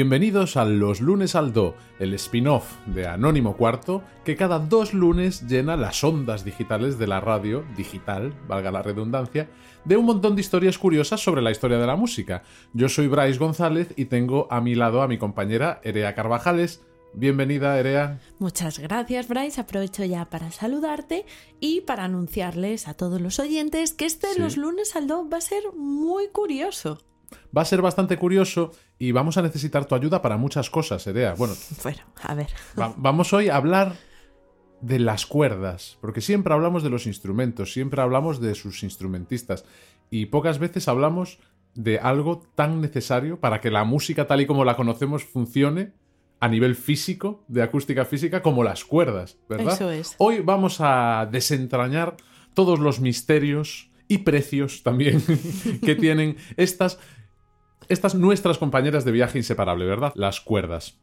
Bienvenidos a Los Lunes al Do, el spin-off de Anónimo Cuarto que cada dos lunes llena las ondas digitales de la radio, digital, valga la redundancia, de un montón de historias curiosas sobre la historia de la música. Yo soy Bryce González y tengo a mi lado a mi compañera Erea Carvajales. Bienvenida, Erea. Muchas gracias, Bryce. Aprovecho ya para saludarte y para anunciarles a todos los oyentes que este Los Lunes al Do va a ser muy curioso. Va a ser bastante curioso y vamos a necesitar tu ayuda para muchas cosas, Erea. Bueno, bueno a ver. vamos hoy a hablar de las cuerdas, porque siempre hablamos de los instrumentos, siempre hablamos de sus instrumentistas y pocas veces hablamos de algo tan necesario para que la música tal y como la conocemos funcione a nivel físico, de acústica física, como las cuerdas, ¿verdad? Eso es. Hoy vamos a desentrañar todos los misterios y precios también que tienen estas estas nuestras compañeras de viaje inseparable, ¿verdad? Las cuerdas.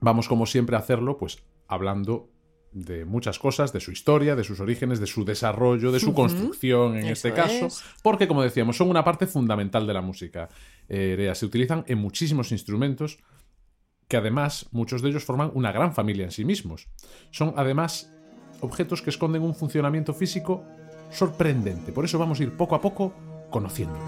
Vamos como siempre a hacerlo, pues hablando de muchas cosas, de su historia, de sus orígenes, de su desarrollo, de su construcción en este caso, porque como decíamos, son una parte fundamental de la música. Eh, se utilizan en muchísimos instrumentos que además muchos de ellos forman una gran familia en sí mismos. Son además objetos que esconden un funcionamiento físico sorprendente, por eso vamos a ir poco a poco conociendo.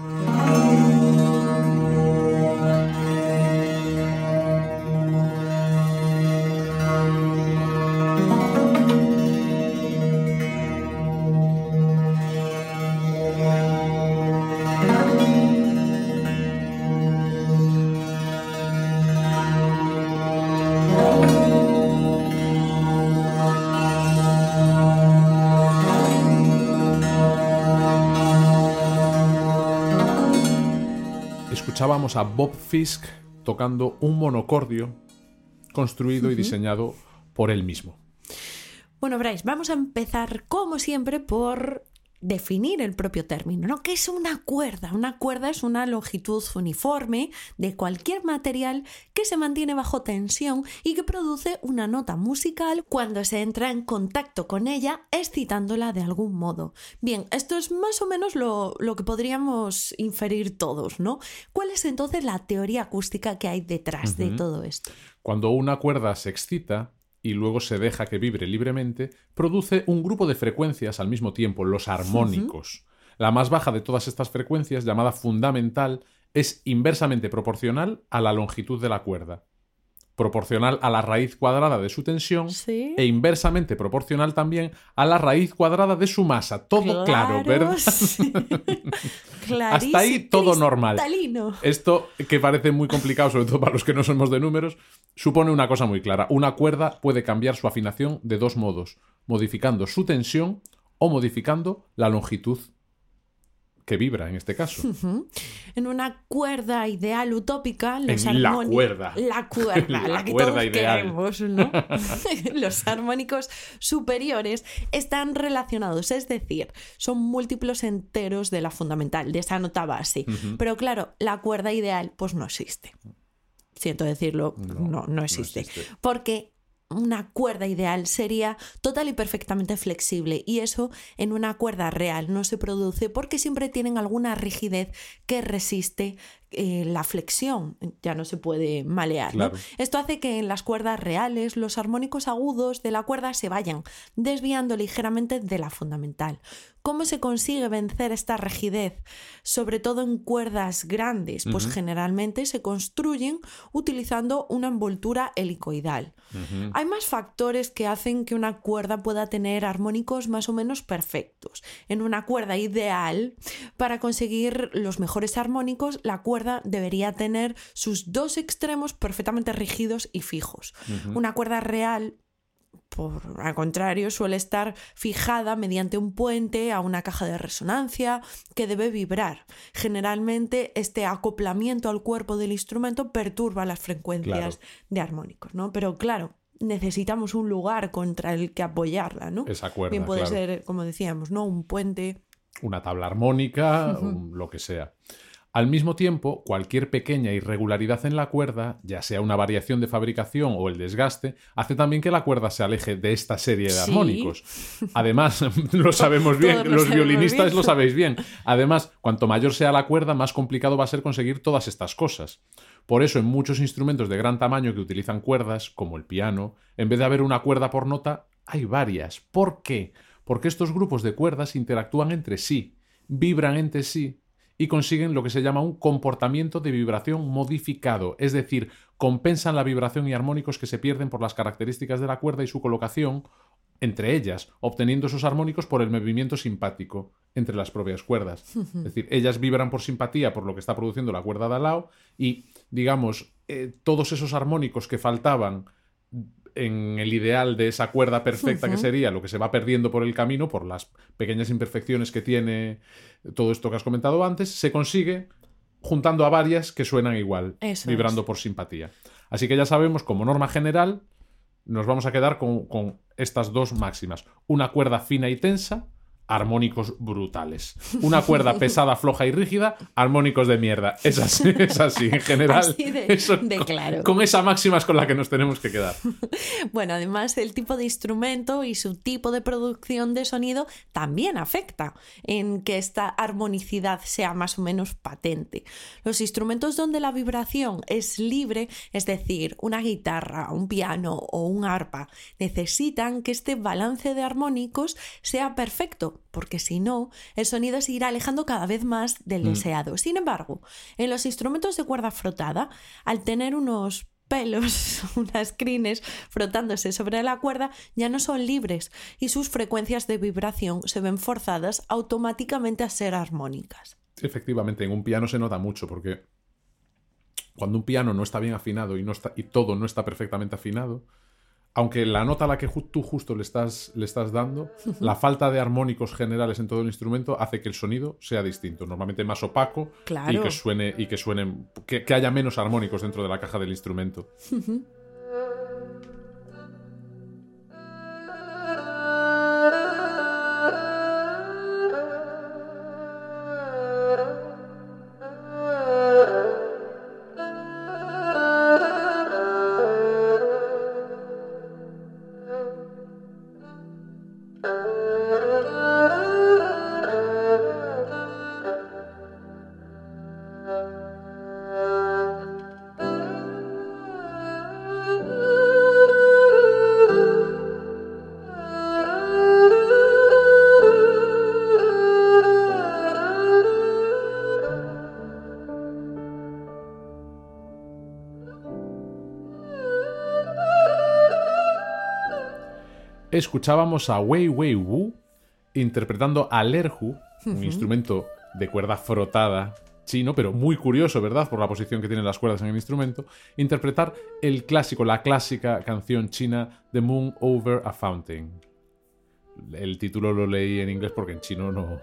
A Bob Fisk tocando un monocordio construido y diseñado por él mismo. Bueno, Bryce, vamos a empezar como siempre por definir el propio término, ¿no? ¿Qué es una cuerda? Una cuerda es una longitud uniforme de cualquier material que se mantiene bajo tensión y que produce una nota musical cuando se entra en contacto con ella, excitándola de algún modo. Bien, esto es más o menos lo, que podríamos inferir todos, ¿no? ¿Cuál es entonces la teoría acústica que hay detrás de todo esto? Cuando una cuerda se excita, y luego se deja que vibre libremente, produce un grupo de frecuencias al mismo tiempo, los armónicos. La más baja de todas estas frecuencias, llamada fundamental, es inversamente proporcional a la longitud de la cuerda proporcional a la raíz cuadrada de su tensión e inversamente proporcional también a la raíz cuadrada de su masa. Todo claro, ¿verdad? Hasta ahí todo normal. Esto, que parece muy complicado, sobre todo para los que no somos de números, supone una cosa muy clara. Una cuerda puede cambiar su afinación de dos modos, modificando su tensión o modificando la longitud que vibra en este caso. En una cuerda ideal utópica, los La cuerda. La cuerda, la, que todos queremos, ¿no? los armónicos superiores están relacionados, es decir, son múltiplos enteros de la fundamental, de esa nota base. Pero claro, la cuerda ideal, pues no existe. Siento decirlo, no, no, existe. no existe. Porque una cuerda ideal sería total y perfectamente flexible y eso en una cuerda real no se produce porque siempre tienen alguna rigidez que resiste eh, la flexión, ya no se puede malear. Esto hace que en las cuerdas reales los armónicos agudos de la cuerda se vayan desviando ligeramente de la fundamental. ¿Cómo se consigue vencer esta rigidez? Sobre todo en cuerdas grandes, pues generalmente se construyen utilizando una envoltura helicoidal. Hay más factores que hacen que una cuerda pueda tener armónicos más o menos perfectos. En una cuerda ideal, para conseguir los mejores armónicos, la cuerda debería tener sus dos extremos perfectamente rígidos y fijos. Una cuerda real por al contrario, suele estar fijada mediante un puente a una caja de resonancia que debe vibrar. Generalmente este acoplamiento al cuerpo del instrumento perturba las frecuencias de armónicos, ¿no? Pero claro, necesitamos un lugar contra el que apoyarla, ¿no? Esa cuerda, Bien puede claro. ser, como decíamos, ¿no? Un puente. Una tabla armónica, un- lo que sea. Al mismo tiempo, cualquier pequeña irregularidad en la cuerda, ya sea una variación de fabricación o el desgaste, hace también que la cuerda se aleje de esta serie de Sí. armónicos. Además, lo sabemos bien, Todos los violinistas bien. lo sabéis bien. Además, cuanto mayor sea la cuerda, más complicado va a ser conseguir todas estas cosas. Por eso, en muchos instrumentos de gran tamaño que utilizan cuerdas, como el piano, en vez de haber una cuerda por nota, hay varias. ¿Por qué? Porque estos grupos de cuerdas interactúan entre sí, vibran entre sí y consiguen lo que se llama un comportamiento de vibración modificado, es decir, compensan la vibración y armónicos que se pierden por las características de la cuerda y su colocación entre ellas, obteniendo esos armónicos por el movimiento simpático entre las propias cuerdas. Es decir, ellas vibran por simpatía por lo que está produciendo la cuerda de al lado y, digamos, eh, todos esos armónicos que faltaban en el ideal de esa cuerda perfecta que sería lo que se va perdiendo por el camino, por las pequeñas imperfecciones que tiene todo esto que has comentado antes, se consigue juntando a varias que suenan igual, Eso vibrando es. por simpatía. Así que ya sabemos, como norma general, nos vamos a quedar con, con estas dos máximas. Una cuerda fina y tensa, armónicos brutales. Una cuerda pesada, floja y rígida, armónicos de mierda. Es así, es así, en general. Así de- eso- de con- claro. Con esa máxima es con la que nos tenemos que quedar. Bueno, además el tipo de instrumento y su tipo de producción de sonido también afecta en que esta armonicidad sea más o menos patente. Los instrumentos donde la vibración es libre, es decir, una guitarra, un piano o un arpa, necesitan que este balance de armónicos sea perfecto, porque si no, el sonido se irá alejando cada vez más del deseado. Sin embargo, en los instrumentos de cuerda frotada, al tener unos pelos, unas crines frotándose sobre la cuerda, ya no son libres y sus frecuencias de vibración se ven forzadas automáticamente a ser armónicas. Efectivamente, en un piano se nota mucho porque cuando un piano no está bien afinado y, no está, y todo no está perfectamente afinado, aunque la nota a la que ju- tú justo le estás, le estás dando, la falta de armónicos generales en todo el instrumento hace que el sonido sea distinto, normalmente más opaco y que suene y que, que haya menos armónicos dentro de la caja del instrumento. Escuchábamos a Wei Wei Wu interpretando al erhu, un instrumento de cuerda frotada chino, pero muy curioso, ¿verdad? Por la posición que tienen las cuerdas en el instrumento, interpretar el clásico, la clásica canción china The Moon Over a Fountain. El título lo leí en inglés porque en chino no,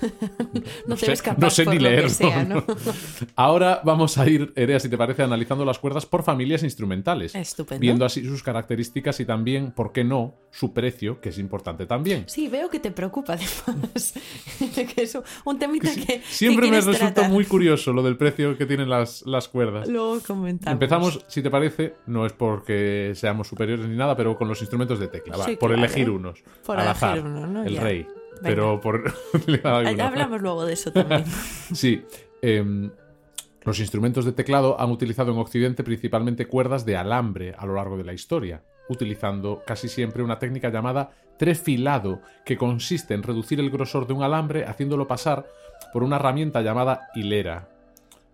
No, te sé, ves capaz no sé ni leerlo. sea, ¿no? Ahora vamos a ir, Erea, si te parece, analizando las cuerdas por familias instrumentales. Estupendo. Viendo así sus características y también, ¿por qué no?, su precio, que es importante también. Sí, veo que te preocupa además. que es un temita que, que Siempre me resulta tratar. muy curioso lo del precio que tienen las, las cuerdas. Luego comentamos. Empezamos, si te parece, no es porque seamos superiores ni nada, pero con los instrumentos de tecla, va, Sí, por claro. elegir unos. Por al elegir el Ya. rey. Pero por... hablamos luego de eso también. Sí. em, los instrumentos de teclado han utilizado en Occidente principalmente cuerdas de alambre a lo largo de la historia, utilizando casi siempre una técnica llamada trefilado, que consiste en reducir el grosor de un alambre haciéndolo pasar por una herramienta llamada hilera.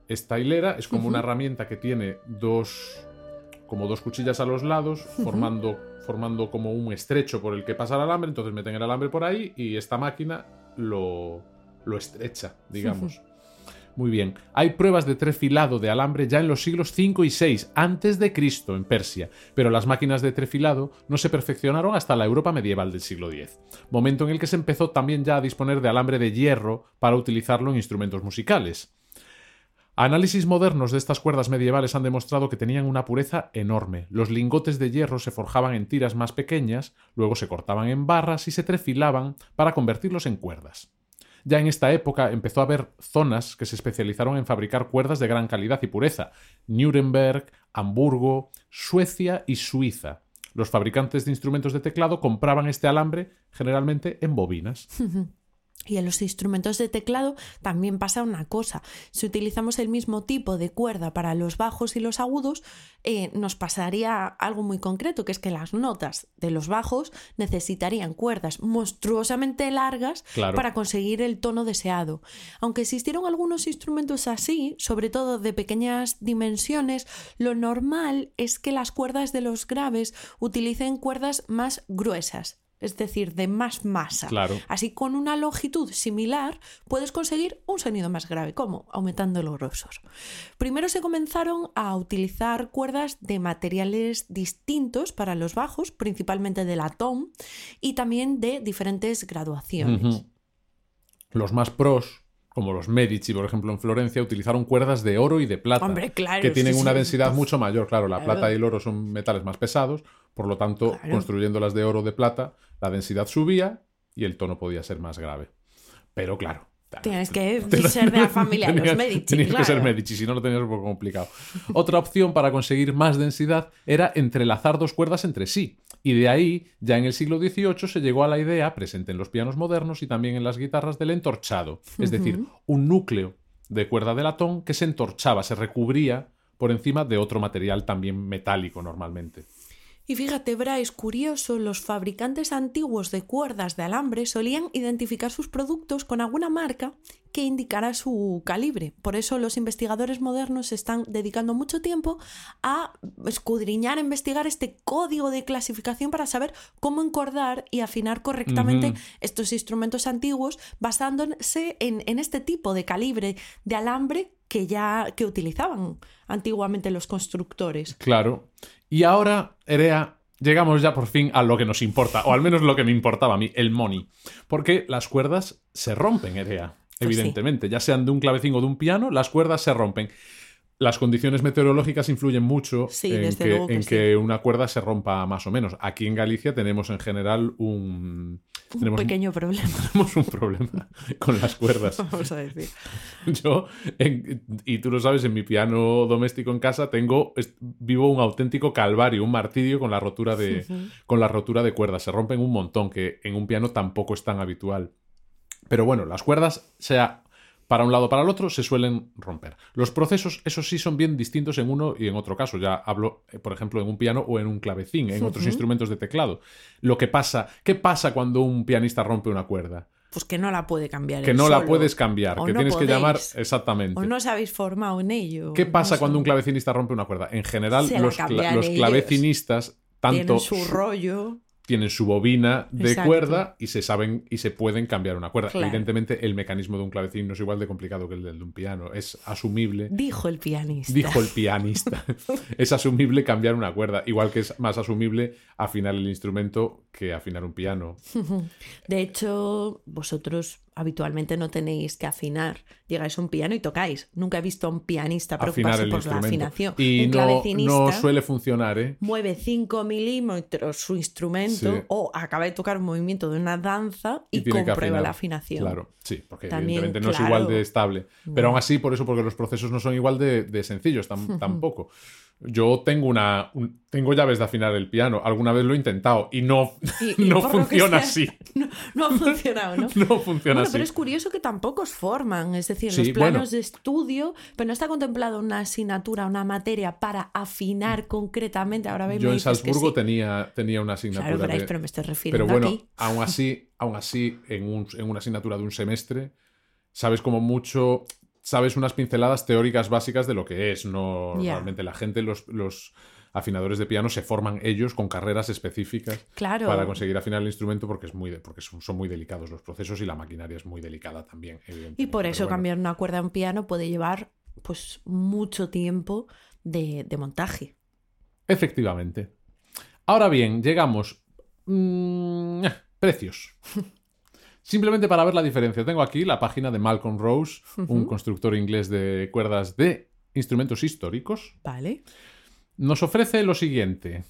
Esta hilera es como una herramienta que tiene dos como dos cuchillas a los lados, formando, formando como un estrecho por el que pasa el alambre, entonces meten el alambre por ahí y esta máquina lo, lo estrecha, digamos. Muy bien. Hay pruebas de trefilado de alambre ya en los siglos 5 y 6 antes de Cristo en Persia, pero las máquinas de trefilado no se perfeccionaron hasta la Europa medieval del siglo X, momento en el que se empezó también ya a disponer de alambre de hierro para utilizarlo en instrumentos musicales. Análisis modernos de estas cuerdas medievales han demostrado que tenían una pureza enorme. Los lingotes de hierro se forjaban en tiras más pequeñas, luego se cortaban en barras y se trefilaban para convertirlos en cuerdas. Ya en esta época empezó a haber zonas que se especializaron en fabricar cuerdas de gran calidad y pureza. Nuremberg, Hamburgo, Suecia y Suiza. Los fabricantes de instrumentos de teclado compraban este alambre generalmente en bobinas. Y en los instrumentos de teclado también pasa una cosa. Si utilizamos el mismo tipo de cuerda para los bajos y los agudos, eh, nos pasaría algo muy concreto, que es que las notas de los bajos necesitarían cuerdas monstruosamente largas para conseguir el tono deseado. Aunque existieron algunos instrumentos así, sobre todo de pequeñas dimensiones, lo normal es que las cuerdas de los graves utilicen cuerdas más gruesas es decir, de más masa. Claro. Así con una longitud similar puedes conseguir un sonido más grave. ¿Cómo? Aumentando los grosor. Primero se comenzaron a utilizar cuerdas de materiales distintos para los bajos, principalmente de latón y también de diferentes graduaciones. Los más pros como los Medici, por ejemplo, en Florencia, utilizaron cuerdas de oro y de plata, que tienen una densidad mucho mayor. Claro, la plata y el oro son metales más pesados, por lo tanto, construyéndolas de oro o de plata, la densidad subía y el tono podía ser más grave. Pero claro, Tienes que ser de la familia de los Medici. Tienes que ser Medici, si no lo tenías un poco complicado. Otra opción para conseguir más densidad era entrelazar dos cuerdas entre sí. Y de ahí, ya en el siglo XVIII, se llegó a la idea, presente en los pianos modernos y también en las guitarras, del entorchado. Es decir, un núcleo de cuerda de latón que se entorchaba, se recubría por encima de otro material también metálico normalmente. Y fíjate, Bryce, curioso, los fabricantes antiguos de cuerdas de alambre solían identificar sus productos con alguna marca que indicara su calibre. Por eso los investigadores modernos están dedicando mucho tiempo a escudriñar, investigar este código de clasificación para saber cómo encordar y afinar correctamente estos instrumentos antiguos basándose en, en este tipo de calibre de alambre que ya que utilizaban antiguamente los constructores. Claro. Y ahora, Erea, llegamos ya por fin a lo que nos importa, o al menos lo que me importaba a mí, el money. Porque las cuerdas se rompen, Erea, pues evidentemente. Ya sean de un clavecín o de un piano, las cuerdas se rompen. Las condiciones meteorológicas influyen mucho en, que, una cuerda se rompa más o menos. Aquí en Galicia tenemos en general un... Un pequeño problema. Tenemos un problema con las cuerdas. Vamos a decir. Yo, y tú lo sabes, en mi piano doméstico en casa tengo, vivo un auténtico calvario, un martirio con la rotura de, con la rotura de cuerdas. Se rompen un montón, que en un piano tampoco es tan habitual. Pero bueno, las cuerdas, sea para un lado o para el otro, se suelen romper. Los procesos, eso sí, son bien distintos en uno y en otro caso. Ya hablo, eh, por ejemplo, en un piano o en un clavecín, en otros instrumentos de teclado. Lo que pasa, ¿qué pasa cuando un pianista rompe una cuerda? Pues que no la puede cambiar. Que no la puedes cambiar, que tienes que llamar exactamente. O no os habéis formado en ello. ¿Qué pasa cuando un clavecinista rompe una cierda? En general, los, los clavecinistas, tanto. Su rollo tienen su bobina de cuerda y se saben y se pueden cambiar una cuerda. Evidentemente, el mecanismo de un clavecín no es igual de complicado que el de un piano. Es asumible. Dijo el pianista. Dijo el pianista. es asumible cambiar una cuerda. Igual que es más asumible afinar el instrumento que afinar un piano. De hecho, vosotros habitualmente no tenéis que afinar. Llegáis a un piano y tocáis. Nunca he visto a un pianista preocuparse por la afinación. Y no, no, suele funcionar, ¿eh? Mueve 5 milímetros su instrumento o acaba de tocar un movimiento de una danza y, comprueba la afinación. Claro, sí, porque evidentemente no es igual de estable. Pero aún así, por eso, porque los procesos no son igual de, sencillos tampoco. Yo tengo una tengo llaves de afinar el piano. Alguna vez lo he intentado y no, no funciona así. No, ha funcionado, ¿no? no funciona así. Pero es curioso que tampoco os forman. Es decir, los planos de estudio, pero no está contemplado una asignatura, una materia para afinar concretamente. Ahora Yo en Salzburgo tenía, tenía una asignatura. Claro, pero me estoy refiriendo Pero bueno, aquí. aún así, aún así en, un, en una asignatura de un semestre, sabes como mucho sabes unas pinceladas teóricas básicas de lo que es, no realmente la gente, los, los afinadores de piano se forman ellos con carreras específicas Claro. para conseguir afinar el instrumento porque, es muy de- porque son, son muy delicados los procesos y la maquinaria es muy delicada también, evidentemente. Y por eso bueno. cambiar una cuerda a un piano puede llevar pues mucho tiempo de, de montaje. Efectivamente. Ahora bien, llegamos. mm, precios. Simplemente para ver la diferencia. Tengo aquí la página de Malcolm Rose, un constructor inglés de cuerdas de instrumentos históricos. ¿Vale? Nos ofrece lo siguiente.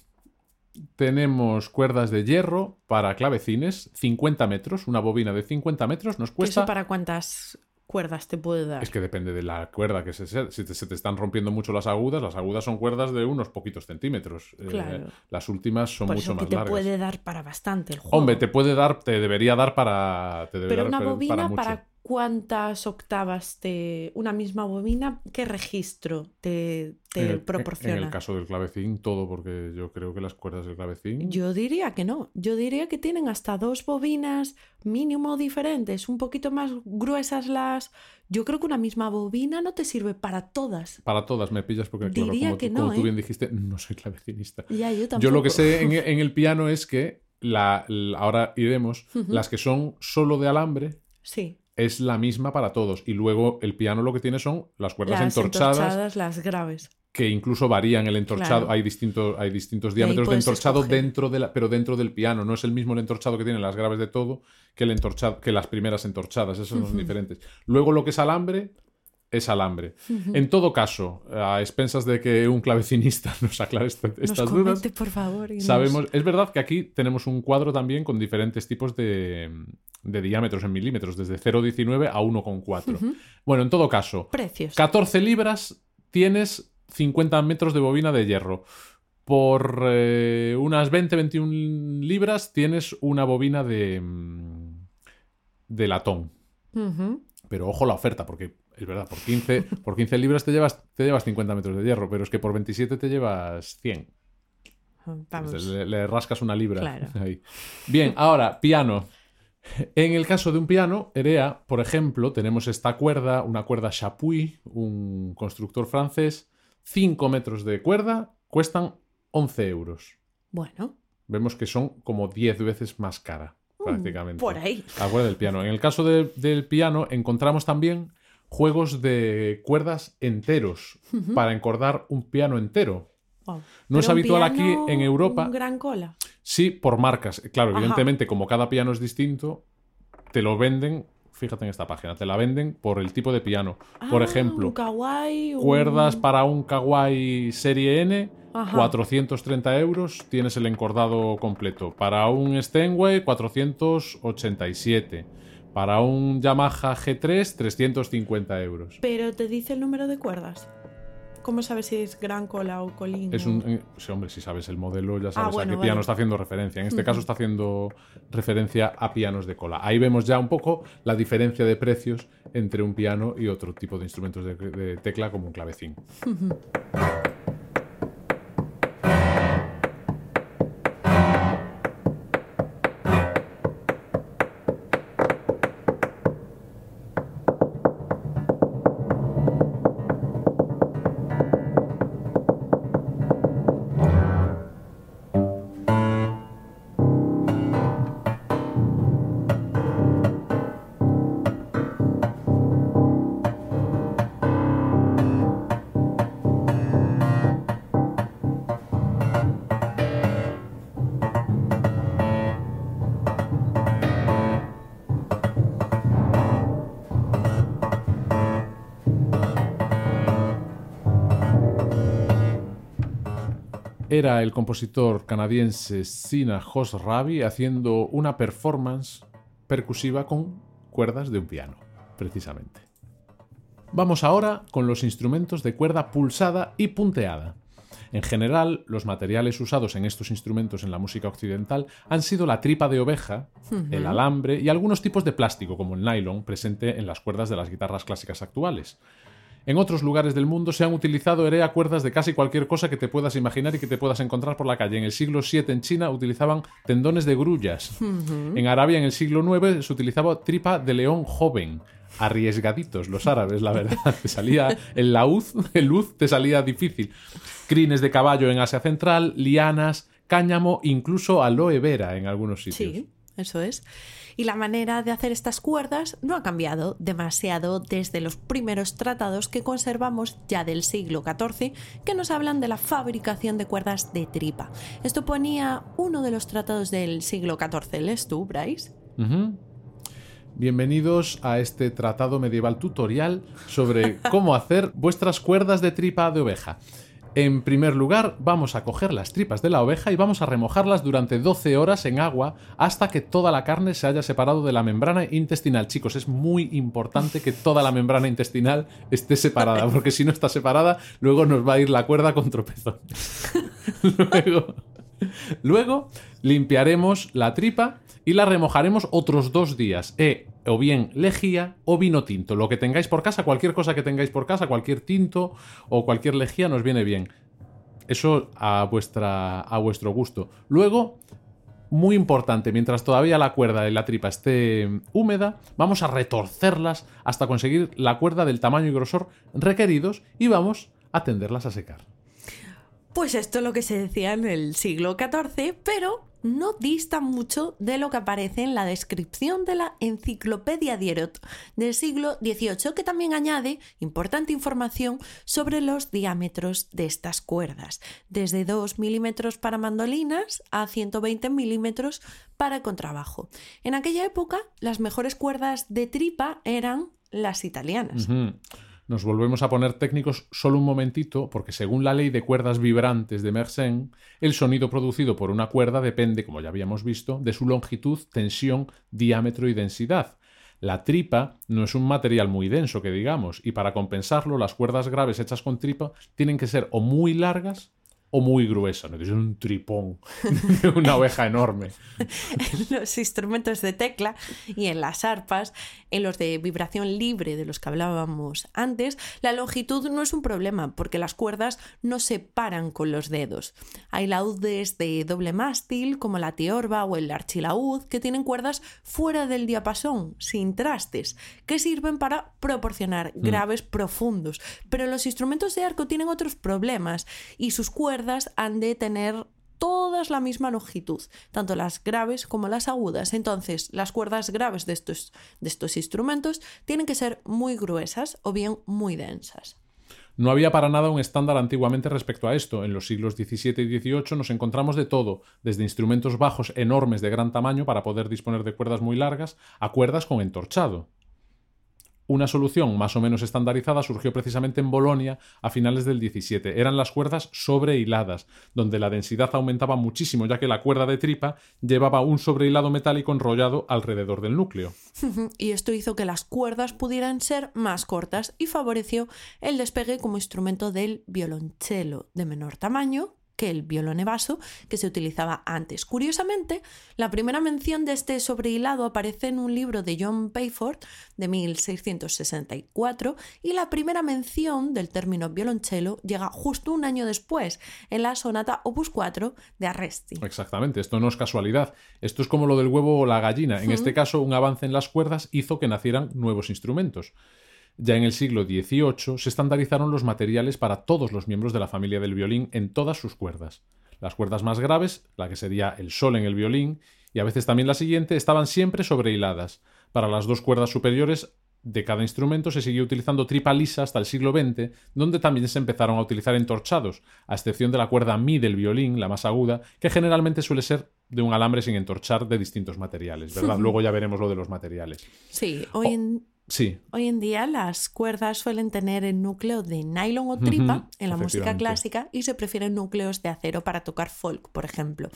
Tenemos cuerdas de hierro para clavecines, 50 metros, una bobina de 50 metros, nos ¿Que cuesta... ¿Eso para cuántas cuerdas te puede dar? Es que depende de la cuerda que se sea. Si te- se te están rompiendo mucho las agudas, las agudas son cuerdas de unos poquitos centímetros. Eh, Claro. las últimas son por mucho eso que más te largas. puede dar para bastante el juego. Hombre, te puede dar, te debería dar para. Te debería Pero dar una bobina mucho. para, cuántas octavas te. Una misma bobina, ¿qué registro te, te En el- proporciona? En el caso del clavecín, todo, porque yo creo que las cuerdas del clavecín. Yo diría que no. Yo diría que tienen hasta dos bobinas mínimo diferentes, un poquito más gruesas las. Yo creo que una misma bobina no te sirve para todas. Para todas me pillas, porque claro, Diría como, que tú, como no, tú ¿eh? bien dijiste, no soy clavecinista. Ya, yo tampoco. Yo lo que sé en, en el piano es que la, la- ahora iremos, las que son solo de alambre Sí. Es la misma para todos. Y luego el piano lo que tiene son las cuerdas Las entorchadas, entorchadas, las graves. que incluso varían el entorchado. Claro. Hay, distintos, hay distintos diámetros de entorchado escoger. dentro de la, pero dentro del piano. No es el mismo el entorchado que tienen las graves de todo que el entorchado, que las primeras entorchadas. Esos son diferentes. Luego lo que es alambre es alambre. En todo caso, a expensas de que un clavecinista nos aclare esta- Nos estas dudas, comente, por favor. nos- sabemos. Es verdad que aquí tenemos un cuadro también con diferentes tipos de, de diámetros en milímetros, desde 0,19 a 1,4. Ujú. Bueno, en todo caso, Precios. 14 libras tienes 50 metros de bobina de hierro. Por eh, unas 20-21 libras tienes una bobina de, mm, de latón. Ujú. Pero ojo la oferta, porque es verdad, por 15, por 15 libras te llevas, te llevas 50 metros de hierro, pero es que por 27 te llevas 100. Vamos. Le, le rascas una libra. Claro. ahí. Bien, ahora, piano. En el caso de un piano, Erea, por ejemplo, tenemos esta cuerda, una cuerda Chapuis, un constructor francés, 5 metros de cuerda, cuestan 11 euros. Bueno, Vemos que son como 10 veces más cara, prácticamente. Mm, por ahí. La cuerda del piano. En el caso de- del piano, encontramos también juegos de cuerdas enteros para encordar un piano entero. Wow. No es Pero habitual aquí en Europa. Un gran cola. Sí, por marcas. Claro, Ajá. evidentemente, como cada piano es distinto, te lo venden, fíjate en esta página, te la venden por el tipo de piano. por Ah, ejemplo, Un kawaii. un- cuerdas para un Kawai Serie N, Ajá. 430 euros, tienes el encordado completo. Para un Steinway, 487. Para un Yamaha G3, 350 euros. Pero te dice el número de cuerdas. ¿Cómo sabes si es gran cola o colín? Es un, eh, sí, hombre, si sabes el modelo, ya sabes Ah, bueno, a qué piano está haciendo referencia. En este caso está haciendo referencia a pianos de cola. Ahí vemos ya un poco la diferencia de precios entre un piano y otro tipo de instrumentos de, de tecla como un clavecín. Era el compositor canadiense Sina Rabi haciendo una performance percusiva con cuerdas de un piano, precisamente. Vamos ahora con los instrumentos de cuerda pulsada y punteada. En general, los materiales usados en estos instrumentos en la música occidental han sido la tripa de oveja, el alambre y algunos tipos de plástico como el nylon presente en las cuerdas de las guitarras clásicas actuales. En otros lugares del mundo se han utilizado erea cuerdas de casi cualquier cosa que te puedas imaginar y que te puedas encontrar por la calle. En el siglo VII en China utilizaban tendones de grullas. En Arabia en el siglo IX se utilizaba tripa de león joven. arriesgaditos los árabes, la verdad. Te salía el laúd, el luz te salía difícil. Crines de caballo en Asia Central, lianas, cáñamo, incluso aloe vera en algunos sitios. Sí, eso es. Y la manera de hacer estas cuerdas no ha cambiado demasiado desde los primeros tratados que conservamos ya del siglo XIV que nos hablan de la fabricación de cuerdas de tripa. Esto ponía uno de los tratados del siglo XIV. ¿Les tú, Bryce? Bienvenidos a este tratado medieval tutorial sobre cómo hacer vuestras cuerdas de tripa de oveja. En primer lugar, vamos a coger las tripas de la oveja y vamos a remojarlas durante 12 horas en agua hasta que toda la carne se haya separado de la membrana intestinal. Chicos, es muy importante que toda la membrana intestinal esté separada, porque si no está separada, luego nos va a ir la cuerda con tropezón. luego, luego limpiaremos la tripa y la remojaremos otros dos días. E, o bien lejía o vino tinto. Lo que tengáis por casa, cualquier cosa que tengáis por casa, cualquier tinto o cualquier lejía nos viene bien. Eso a, vuestra, a vuestro gusto. Luego, muy importante, mientras todavía la cuerda de la tripa esté húmeda, vamos a retorcerlas hasta conseguir la cuerda del tamaño y grosor requeridos y vamos a tenderlas a secar. Pues esto es lo que se decía en el siglo XIV, pero no dista mucho de lo que aparece en la descripción de la Enciclopedia Dierot del siglo XVIII, que también añade importante información sobre los diámetros de estas cuerdas, desde 2 milímetros para mandolinas a 120 milímetros para contrabajo. En aquella época, las mejores cuerdas de tripa eran las italianas nos volvemos a poner técnicos solo un momentito, porque según la ley de cuerdas vibrantes de Mersenne, el sonido producido por una cuerda depende, como ya habíamos visto, de su longitud, tensión, diámetro y densidad. La tripa no es un material muy denso, que digamos, y para compensarlo, las cuerdas graves hechas con tripa tienen que ser o muy largas o muy gruesa, es un tripón, una oveja enorme. en los instrumentos de tecla y en las arpas, en los de vibración libre de los que hablábamos antes, la longitud no es un problema porque las cuerdas no se paran con los dedos. Hay laudes de doble mástil como la tiorba o el archilaúd que tienen cuerdas fuera del diapasón, sin trastes, que sirven para proporcionar mm. graves profundos. Pero los instrumentos de arco tienen otros problemas y sus cuerdas han de tener todas la misma longitud, tanto las graves como las agudas. Entonces, las cuerdas graves de estos, de estos instrumentos tienen que ser muy gruesas o bien muy densas. No había para nada un estándar antiguamente respecto a esto. En los siglos XVII y XVIII nos encontramos de todo, desde instrumentos bajos enormes de gran tamaño para poder disponer de cuerdas muy largas, a cuerdas con entorchado. Una solución más o menos estandarizada surgió precisamente en Bolonia a finales del 17. Eran las cuerdas sobrehiladas, donde la densidad aumentaba muchísimo ya que la cuerda de tripa llevaba un sobrehilado metálico enrollado alrededor del núcleo. y esto hizo que las cuerdas pudieran ser más cortas y favoreció el despegue como instrumento del violonchelo de menor tamaño que el violone vaso que se utilizaba antes. Curiosamente, la primera mención de este sobrehilado aparece en un libro de John Payford de 1664 y la primera mención del término violonchelo llega justo un año después, en la sonata Opus 4 de Arresti. Exactamente, esto no es casualidad. Esto es como lo del huevo o la gallina. En este caso, un avance en las cuerdas hizo que nacieran nuevos instrumentos. Ya en el siglo XVIII se estandarizaron los materiales para todos los miembros de la familia del violín en todas sus cuerdas. Las cuerdas más graves, la que sería el sol en el violín, y a veces también la siguiente, estaban siempre sobrehiladas. Para las dos cuerdas superiores de cada instrumento se siguió utilizando tripa lisa hasta el siglo XX, donde también se empezaron a utilizar entorchados, a excepción de la cuerda mi del violín, la más aguda, que generalmente suele ser de un alambre sin entorchar de distintos materiales, ¿verdad? Luego ya veremos lo de los materiales. Sí, hoy en... Sí. Hoy en día las cuerdas suelen tener el núcleo de nylon o tripa en la música clásica y se prefieren núcleos de acero para tocar folk, por ejemplo.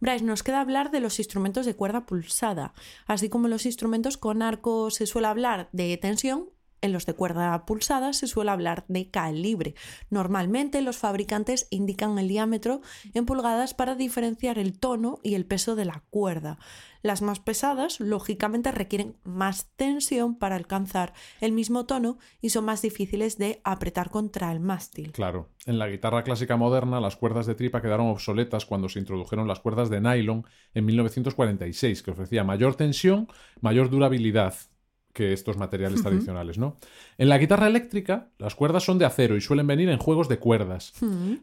Bryce, nos queda hablar de los instrumentos de cuerda pulsada, así como los instrumentos con arco se suele hablar de tensión en los de cuerda pulsada se suele hablar de calibre. Normalmente los fabricantes indican el diámetro en pulgadas para diferenciar el tono y el peso de la cuerda. Las más pesadas, lógicamente, requieren más tensión para alcanzar el mismo tono y son más difíciles de apretar contra el mástil. Claro. En la guitarra clásica moderna, las cuerdas de tripa quedaron obsoletas cuando se introdujeron las cuerdas de nylon en 1946, que ofrecía mayor tensión, mayor durabilidad que estos materiales tradicionales, ¿no? En la guitarra eléctrica, las cuerdas son de acero y suelen venir en juegos de cuerdas.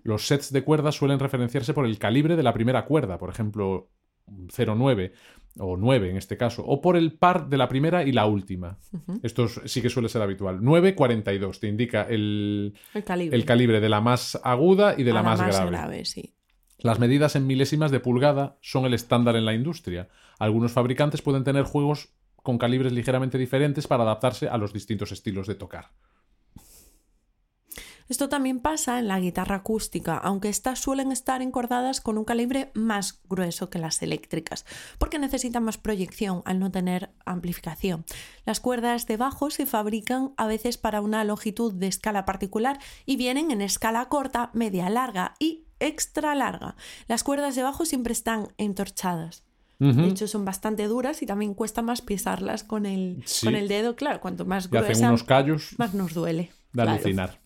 Los sets de cuerdas suelen referenciarse por el calibre de la primera cuerda, por ejemplo, 0,9 o 9 en este caso, o por el par de la primera y la última. Esto sí que suele ser habitual. 9,42 te indica el, el, calibre. de la más aguda y de la, más, grave. Las medidas en milésimas de pulgada son el estándar en la industria. Algunos fabricantes pueden tener juegos con calibres ligeramente diferentes para adaptarse a los distintos estilos de tocar. Esto también pasa en la guitarra acústica, aunque estas suelen estar encordadas con un calibre más grueso que las eléctricas, porque necesitan más proyección al no tener amplificación. Las cuerdas de bajo se fabrican a veces para una longitud de escala particular y vienen en escala corta, media, larga y extra larga. Las cuerdas de bajo siempre están entorchadas. De hecho, son bastante duras y también cuesta más pisarlas con el, con el dedo. Claro, cuanto más gruesa, unos callos. más nos duele. De alucinar.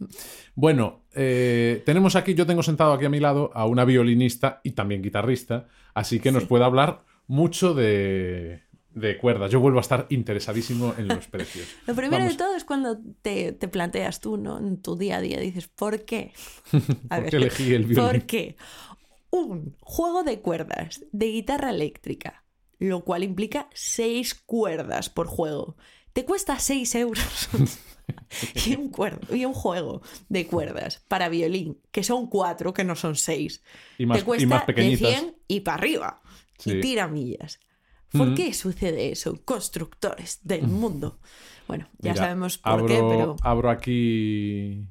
Bueno, eh, tenemos aquí, yo tengo sentado aquí a mi lado a una violinista y también guitarrista, así que nos puede hablar mucho de, de cuerdas. Yo vuelvo a estar interesadísimo en los precios. Lo primero de todo es cuando te, planteas tú, ¿no? En tu día a día, dices, ¿por qué? ¿Por qué elegí el violín? ¿Por qué? un juego de cuerdas de guitarra eléctrica, lo cual implica seis cuerdas por juego. Te cuesta 6 euros. y, un y, un juego de cuerdas para violín, que son cuatro, que no son seis. Y más, te cuesta de 100 y para arriba. Y tira millas. ¿Por qué sucede eso? Constructores del mundo. Bueno, ya sabemos por qué, pero. Abro aquí.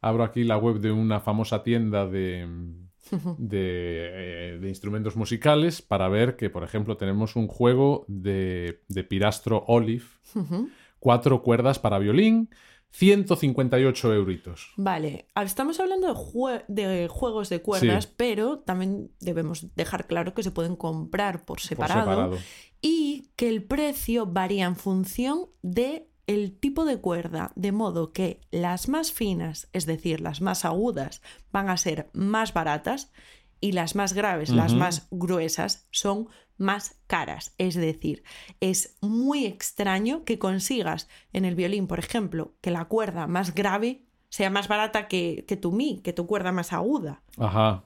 Abro aquí la web de una famosa tienda de eh, de, instrumentos musicales para ver que, por ejemplo, tenemos un juego de, Pirastro Olive, cuatro cuerdas para violín, 158 euritos. Vale, estamos hablando de, juegos de cuerdas, pero también debemos dejar claro que se pueden comprar por separado, y que el precio varía en función de el tipo de cuerda, de modo que las más finas, es decir, las más agudas, van a ser más baratas y las más graves, las más gruesas, son más caras. Es decir, es muy extraño que consigas en el violín, por ejemplo, que la cuerda más grave sea más barata que, que tu mi, que tu cuerda más aguda. Ajá.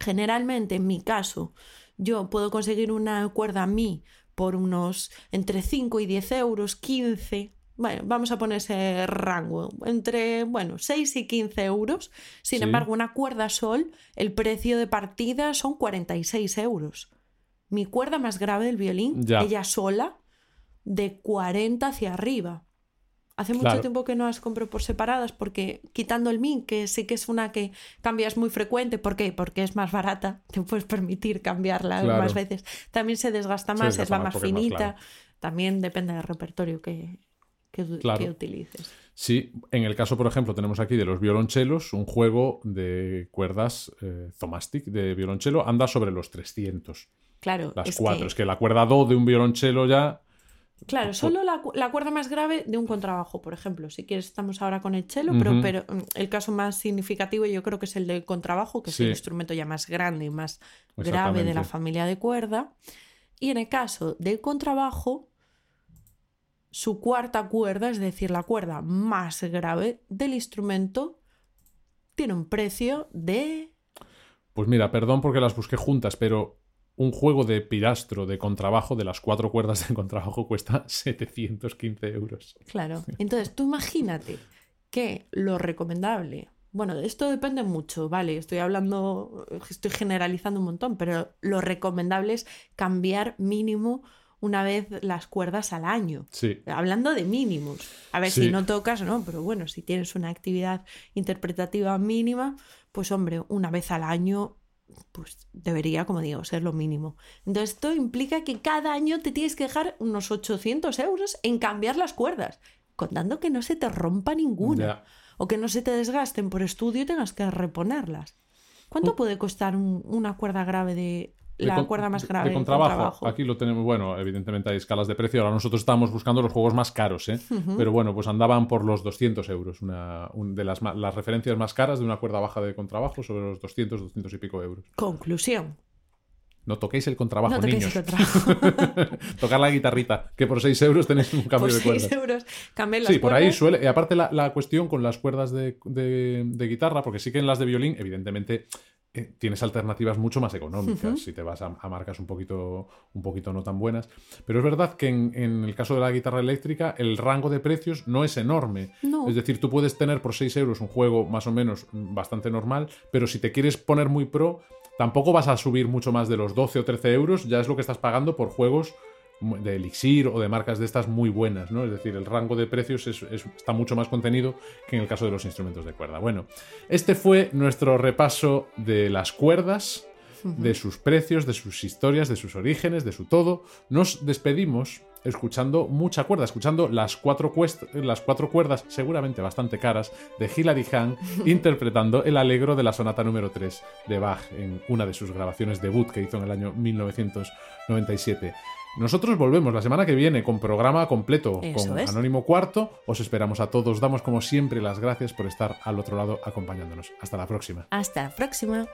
Generalmente, en mi caso, yo puedo conseguir una cuerda mi por unos entre 5 y 10 euros, 15. Bueno, vamos a poner ese rango, entre, bueno, 6 y 15 euros. Sin embargo, una cuerda sol, el precio de partida son 46 euros. Mi cuerda más grave del violín, ella sola, de 40 hacia arriba. Hace mucho tiempo que no las compro por separadas porque quitando el min, que sí que es una que cambias muy frecuente, ¿por qué? Porque es más barata, te puedes permitir cambiarla más veces. También se desgasta más, es la más finita. También depende del repertorio que, que, utilices. Sí, en el caso, por ejemplo, tenemos aquí de los violonchelos, un juego de cuerdas eh, Zomastic de violonchelo anda sobre los 300. Claro. Las cuatro. Es que la cuerda do de un violonchelo ya Claro, solo la, cuerda más grave de un contrabajo, por ejemplo. Si quieres, estamos ahora con el cello, pero, pero, mm, el caso más significativo yo creo que es el del contrabajo, que es el instrumento ya más grande y más grave de la familia de cuerda. Y en el caso del contrabajo, su cuarta cuerda, es decir, la cuerda más grave del instrumento, tiene un precio de... Pues mira, perdón porque las busqué juntas, pero un juego de pirastro de contrabajo de las cuatro cuerdas de contrabajo cuesta 715 euros. Claro. Entonces, tú imagínate que lo recomendable. Bueno, esto depende mucho, ¿vale? Estoy hablando, estoy generalizando un montón, pero lo recomendable es cambiar mínimo una vez las cuerdas al año. Sí. Hablando de mínimos. A ver si no tocas, ¿no? Pero bueno, si tienes una actividad interpretativa mínima, pues hombre, una vez al año pues debería, como digo, ser lo mínimo. Entonces esto implica que cada año te tienes que dejar unos 800 euros en cambiar las cuerdas, contando que no se te rompa ninguna o que no se te desgasten por estudio y tengas que reponerlas. ¿Cuánto puede costar una cuerda grave de la cuerda más grave. De contrabajo. Aquí lo tenemos, bueno, evidentemente hay escalas de precio. Ahora nosotros estábamos buscando los juegos más caros, ¿eh? Pero bueno, pues andaban por los 200 euros. Una, de las, las referencias más caras de una cuerda baja de contrabajo sobre los 200, 200 y pico euros. Conclusión. No toquéis el contrabajo, niños. Tocar la guitarrita, que por 6 euros tenéis un cambio de cuerdas. 6 euros las Sí, por ahí suele. Y aparte la, cuestión con las cuerdas de, guitarra, porque sí que en las de violín, evidentemente, eh, tienes alternativas mucho más económicas si te vas a, marcas un poquito, un poquito no tan buenas. Pero es verdad que en, el caso de la guitarra eléctrica, el rango de precios no es enorme. Es decir, tú puedes tener por 6 euros un juego más o menos bastante normal, pero si te quieres poner muy pro tampoco vas a subir mucho más de los 12 o 13 euros, ya es lo que estás pagando por juegos de Elixir o de marcas de estas muy buenas, ¿no? Es decir, el rango de precios está mucho más contenido que en el caso de los instrumentos de cuerda. Bueno, este fue nuestro repaso de las cuerdas, de sus precios, de sus historias, de sus orígenes, de su todo. Nos despedimos escuchando mucha cuerda, escuchando las cuatro, las cuatro cuerdas, seguramente bastante caras, de Hilary Hahn, interpretando el alegro de la sonata número 3 de Bach en una de sus grabaciones debut que hizo en el año 1997. Nosotros volvemos la semana que viene con programa completo con Anónimo Cuarto. Os esperamos a todos. Damos como siempre las gracias por estar al otro lado acompañándonos. Hasta la próxima. Hasta la próxima.